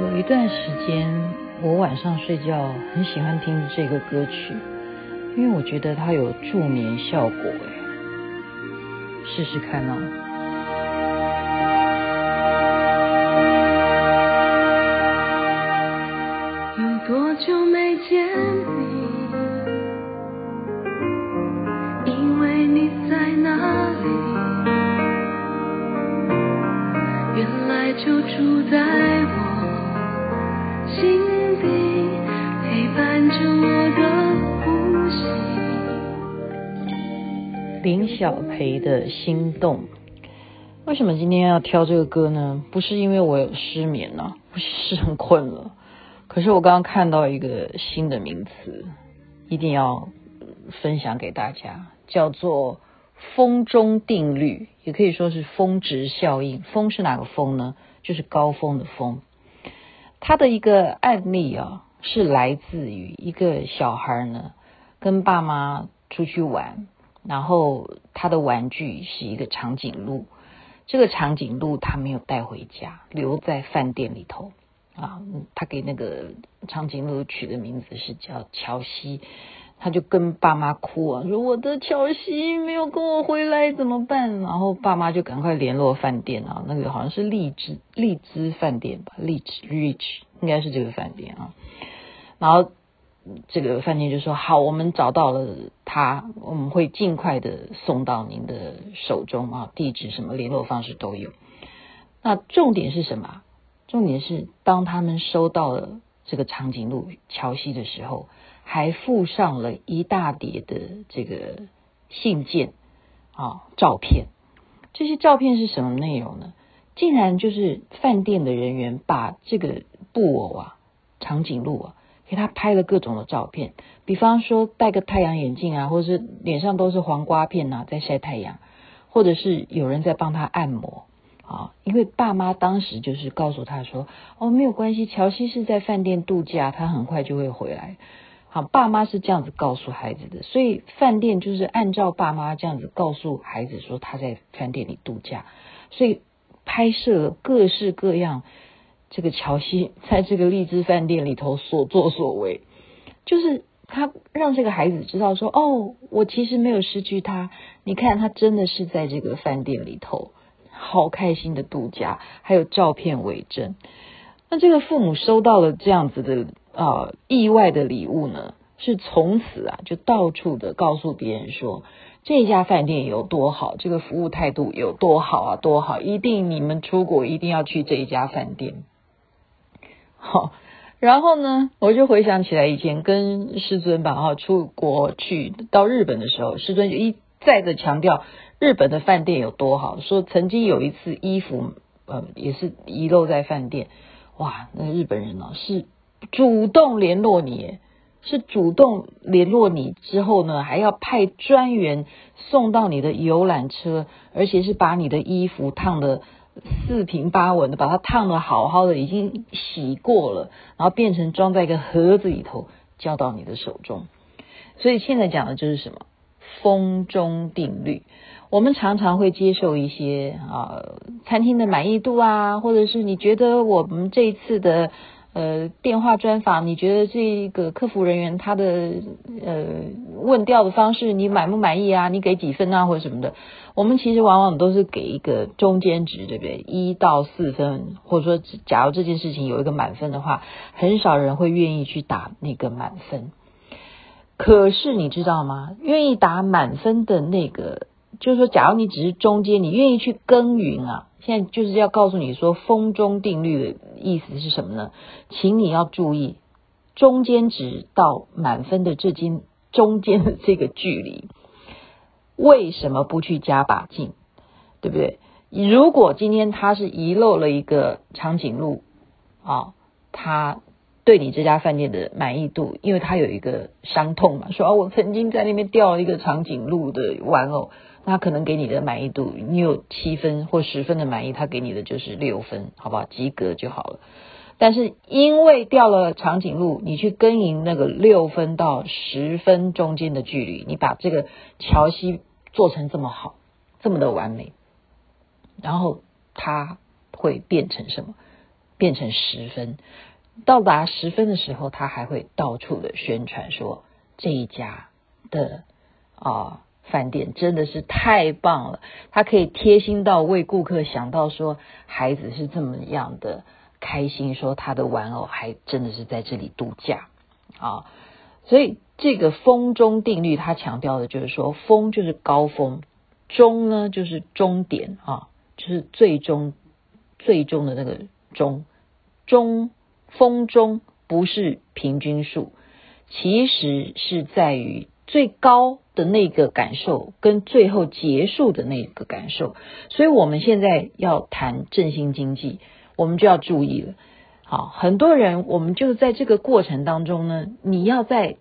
有一段时间，我晚上睡觉很喜欢听这个歌曲，因为我觉得它有助眠效果。哎，试试看哦。有多久没见你？因为你在哪里？原来就住在我。林小培的心动，为什么今天要挑这个歌呢？不是因为我有失眠呢、啊，不是很困了。可是我刚刚看到一个新的名词，一定要分享给大家，叫做“峰中定律”，也可以说是峰值效应。峰是哪个峰呢？就是高峰的峰。他的一个案例啊，是来自于一个小孩呢，跟爸妈出去玩。然后他的玩具是一个长颈鹿，这个长颈鹿他没有带回家，留在饭店里头啊。他给那个长颈鹿取的名字是叫乔西，他就跟爸妈哭啊，说我的乔西没有跟我回来怎么办？然后爸妈就赶快联络饭店啊，那个好像是荔枝荔枝饭店吧，荔枝 Rich 应该是这个饭店啊，然后。这个饭店就说好，我们找到了他，我们会尽快的送到您的手中啊，地址什么联络方式都有。那重点是什么？重点是当他们收到了这个长颈鹿乔西的时候，还附上了一大叠的这个信件啊，照片。这些照片是什么内容呢？竟然就是饭店的人员把这个布偶啊，长颈鹿啊。给他拍了各种的照片，比方说戴个太阳眼镜啊，或者是脸上都是黄瓜片呐、啊，在晒太阳，或者是有人在帮他按摩啊。因为爸妈当时就是告诉他说：“哦，没有关系，乔西是在饭店度假，他很快就会回来。”好，爸妈是这样子告诉孩子的，所以饭店就是按照爸妈这样子告诉孩子说他在饭店里度假，所以拍摄各式各样。这个乔西在这个荔枝饭店里头所作所为，就是他让这个孩子知道说：“哦，我其实没有失去他。你看，他真的是在这个饭店里头，好开心的度假，还有照片为证。”那这个父母收到了这样子的、呃、意外的礼物呢，是从此啊就到处的告诉别人说，这家饭店有多好，这个服务态度有多好啊，多好！一定你们出国一定要去这一家饭店。好，然后呢，我就回想起来以前跟师尊吧，哈，出国去到日本的时候，师尊就一再的强调日本的饭店有多好，说曾经有一次衣服呃也是遗漏在饭店，哇，那日本人呢是主动联络你，是主动联络你之后呢，还要派专员送到你的游览车，而且是把你的衣服烫的。四平八稳的把它烫得好好的，已经洗过了，然后变成装在一个盒子里头，交到你的手中。所以现在讲的就是什么？风中定律。我们常常会接受一些啊餐厅的满意度啊，或者是你觉得我们这一次的。呃，电话专访，你觉得这个客服人员他的呃问调的方式，你满不满意啊？你给几分啊，或者什么的？我们其实往往都是给一个中间值，对不对？一到四分，或者说，假如这件事情有一个满分的话，很少人会愿意去打那个满分。可是你知道吗？愿意打满分的那个，就是说，假如你只是中间，你愿意去耕耘啊。现在就是要告诉你说，风中定律的意思是什么呢？请你要注意中间值到满分的这间中间的这个距离，为什么不去加把劲？对不对？如果今天他是遗漏了一个长颈鹿啊，他对你这家饭店的满意度，因为他有一个伤痛嘛，说啊，我曾经在那边掉了一个长颈鹿的玩偶。那可能给你的满意度，你有七分或十分的满意，他给你的就是六分，好不好？及格就好了。但是因为掉了长颈鹿，你去耕耘那个六分到十分中间的距离，你把这个桥西做成这么好，这么的完美，然后它会变成什么？变成十分。到达十分的时候，他还会到处的宣传说这一家的啊饭店真的是太棒了，他可以贴心到为顾客想到说孩子是这么样的开心，说他的玩偶还真的是在这里度假啊，所以这个峰终定律，他强调的就是说，峰就是高峰，终呢就是终点啊，就是最终最终的那个终终。风中不是平均数，其实是在于最高的那个感受跟最后结束的那个感受。所以我们现在要谈振兴经济，我们就要注意了。好，很多人我们就在这个过程当中呢，你要在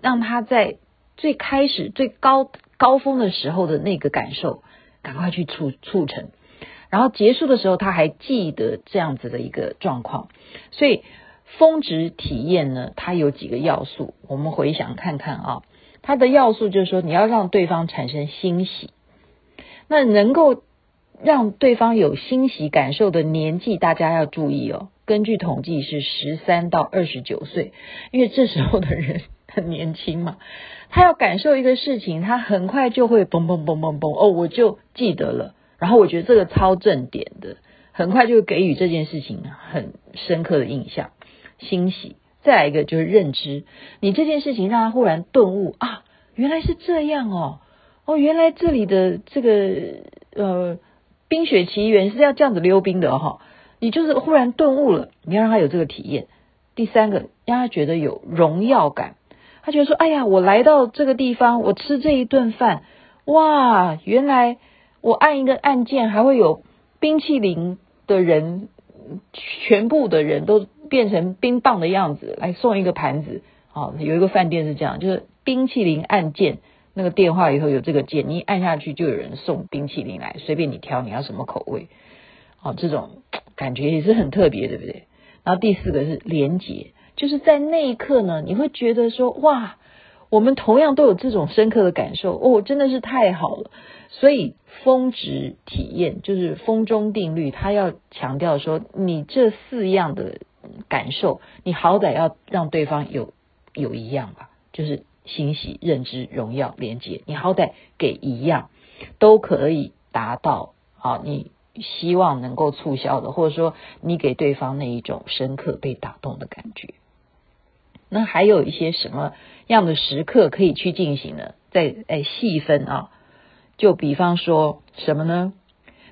让他在最开始最高高峰的时候的那个感受，赶快去促促成。然后结束的时候，他还记得这样子的一个状况，所以峰值体验呢，它有几个要素，我们回想看看啊，它的要素就是说，你要让对方产生欣喜，那能够让对方有欣喜感受的年纪，大家要注意哦，根据统计是十三到二十九岁，因为这时候的人很年轻嘛，他要感受一个事情，他很快就会嘣嘣嘣嘣嘣哦，我就记得了。然后我觉得这个超正点的，很快就会给予这件事情很深刻的印象、欣喜。再来一个就是认知，你这件事情让他忽然顿悟啊，原来是这样哦，哦，原来这里的这个呃《冰雪奇缘》是要这样子溜冰的哈、哦，你就是忽然顿悟了，你要让他有这个体验。第三个，让他觉得有荣耀感，他觉得说，哎呀，我来到这个地方，我吃这一顿饭，哇，原来。我按一个按键，还会有冰淇淋的人，全部的人都变成冰棒的样子来送一个盘子。好，有一个饭店是这样，就是冰淇淋按键，那个电话以后有这个键，你一按下去就有人送冰淇淋来，随便你挑你要什么口味。好，这种感觉也是很特别，对不对？然后第四个是连接，就是在那一刻呢，你会觉得说哇，我们同样都有这种深刻的感受哦，真的是太好了。所以峰值体验就是峰终定律，他要强调说，你这四样的感受，你好歹要让对方有有一样吧，就是欣喜、认知、荣耀、连接，你好歹给一样，都可以达到啊，你希望能够促销的，或者说你给对方那一种深刻被打动的感觉。那还有一些什么样的时刻可以去进行呢？再哎细分啊。就比方说什么呢？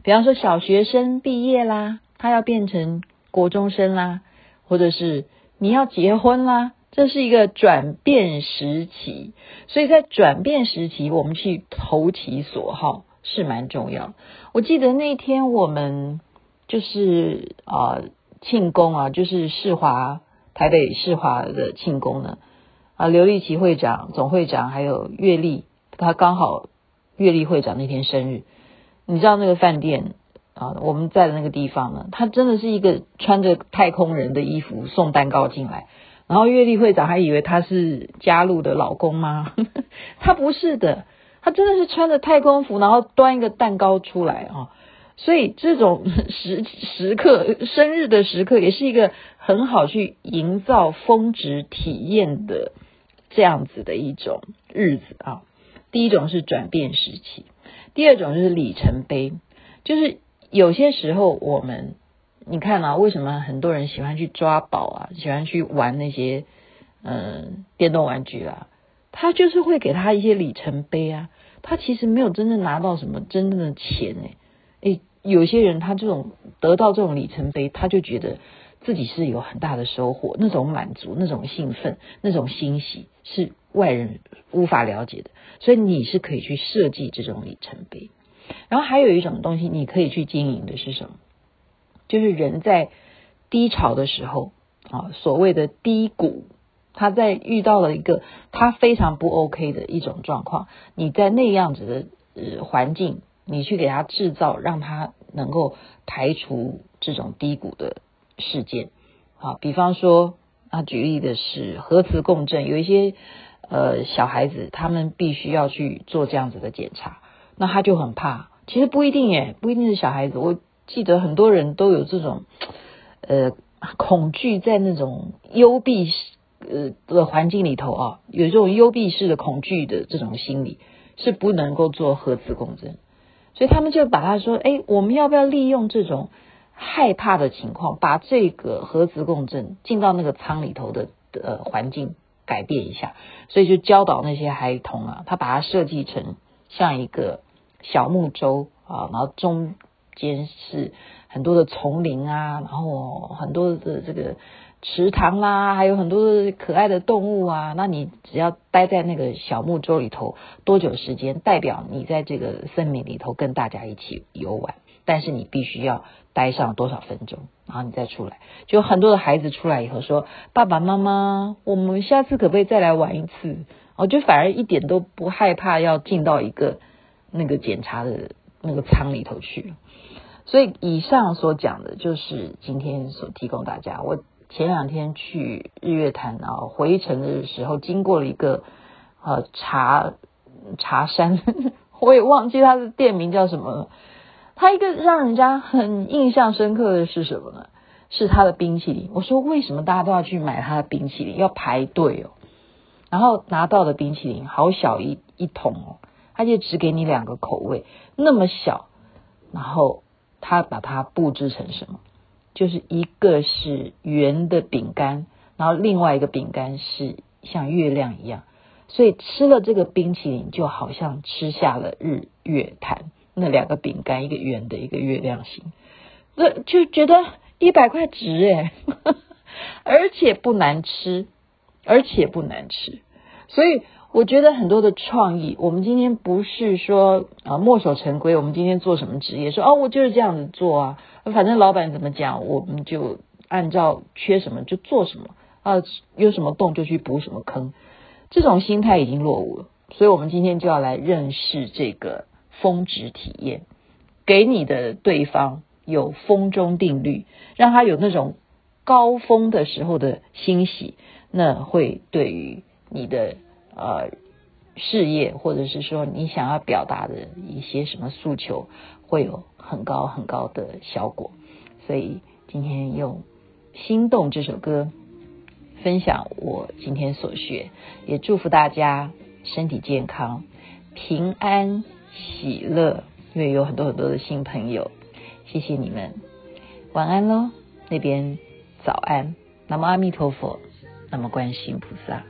比方说小学生毕业啦，他要变成国中生啦，或者是你要结婚啦，这是一个转变时期。所以在转变时期，我们去投其所好是蛮重要。我记得那天我们就是啊庆功啊，就是世华台北世华的庆功呢啊，刘立奇会长、总会长还有月丽，他刚好。月丽会长那天生日，你知道那个饭店啊，我们在的那个地方呢，他真的是一个穿着太空人的衣服送蛋糕进来，然后月丽会长还以为他是嘉露的老公吗？他不是的，他真的是穿着太空服，然后端一个蛋糕出来啊，所以这种 时时刻，生日的时刻，也是一个很好去营造峰值体验的这样子的一种日子啊。第一种是转变时期，第二种就是里程碑，就是有些时候我们，你看啊，为什么很多人喜欢去抓宝啊，喜欢去玩那些嗯电动玩具啊，他就是会给他一些里程碑啊，他其实没有真正拿到什么真正的钱哎，诶，有些人他这种得到这种里程碑，他就觉得自己是有很大的收获，那种满足，那种兴奋，那种欣喜是。外人无法了解的，所以你是可以去设计这种里程碑。然后还有一种东西，你可以去经营的是什么？就是人在低潮的时候啊，所谓的低谷，他在遇到了一个他非常不 OK 的一种状况，你在那样子的呃环境，你去给他制造，让他能够排除这种低谷的事件啊。比方说啊，举例的是核磁共振，有一些。呃，小孩子他们必须要去做这样子的检查，那他就很怕。其实不一定耶，不一定是小孩子。我记得很多人都有这种，呃恐惧在那种幽闭呃的环境里头啊，有这种幽闭式的恐惧的这种心理，是不能够做核磁共振。所以他们就把他说，哎，我们要不要利用这种害怕的情况，把这个核磁共振进到那个舱里头的呃环境改变一下？所以就教导那些孩童啊，他把它设计成像一个小木舟啊，然后中间是很多的丛林啊，然后很多的这个。池塘啦，还有很多可爱的动物啊。那你只要待在那个小木舟里头多久时间，代表你在这个森林里头跟大家一起游玩。但是你必须要待上多少分钟，然后你再出来。就很多的孩子出来以后说：“爸爸妈妈，我们下次可不可以再来玩一次？”我就反而一点都不害怕要进到一个那个检查的那个舱里头去。所以以上所讲的就是今天所提供大家我。前两天去日月潭啊，回程的时候经过了一个呃茶茶山，我也忘记它的店名叫什么了。它一个让人家很印象深刻的是什么呢？是它的冰淇淋。我说为什么大家都要去买它的冰淇淋？要排队哦。然后拿到的冰淇淋好小一一桶哦，它就只给你两个口味，那么小。然后他把它布置成什么？就是一个是圆的饼干，然后另外一个饼干是像月亮一样，所以吃了这个冰淇淋就好像吃下了日月潭。那两个饼干，一个圆的，一个月亮形，那就觉得一百块值诶，而且不难吃，而且不难吃。所以我觉得很多的创意，我们今天不是说啊墨守成规，我们今天做什么职业，说哦我就是这样子做啊。反正老板怎么讲，我们就按照缺什么就做什么啊，有什么洞就去补什么坑，这种心态已经落伍了。所以，我们今天就要来认识这个峰值体验，给你的对方有峰中定律，让他有那种高峰的时候的欣喜，那会对于你的呃事业，或者是说你想要表达的一些什么诉求，会有。很高很高的效果，所以今天用《心动》这首歌分享我今天所学，也祝福大家身体健康、平安喜乐。因为有很多很多的新朋友，谢谢你们，晚安喽，那边早安，南无阿弥陀佛，南无观世菩萨。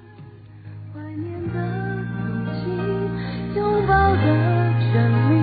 拥抱的证明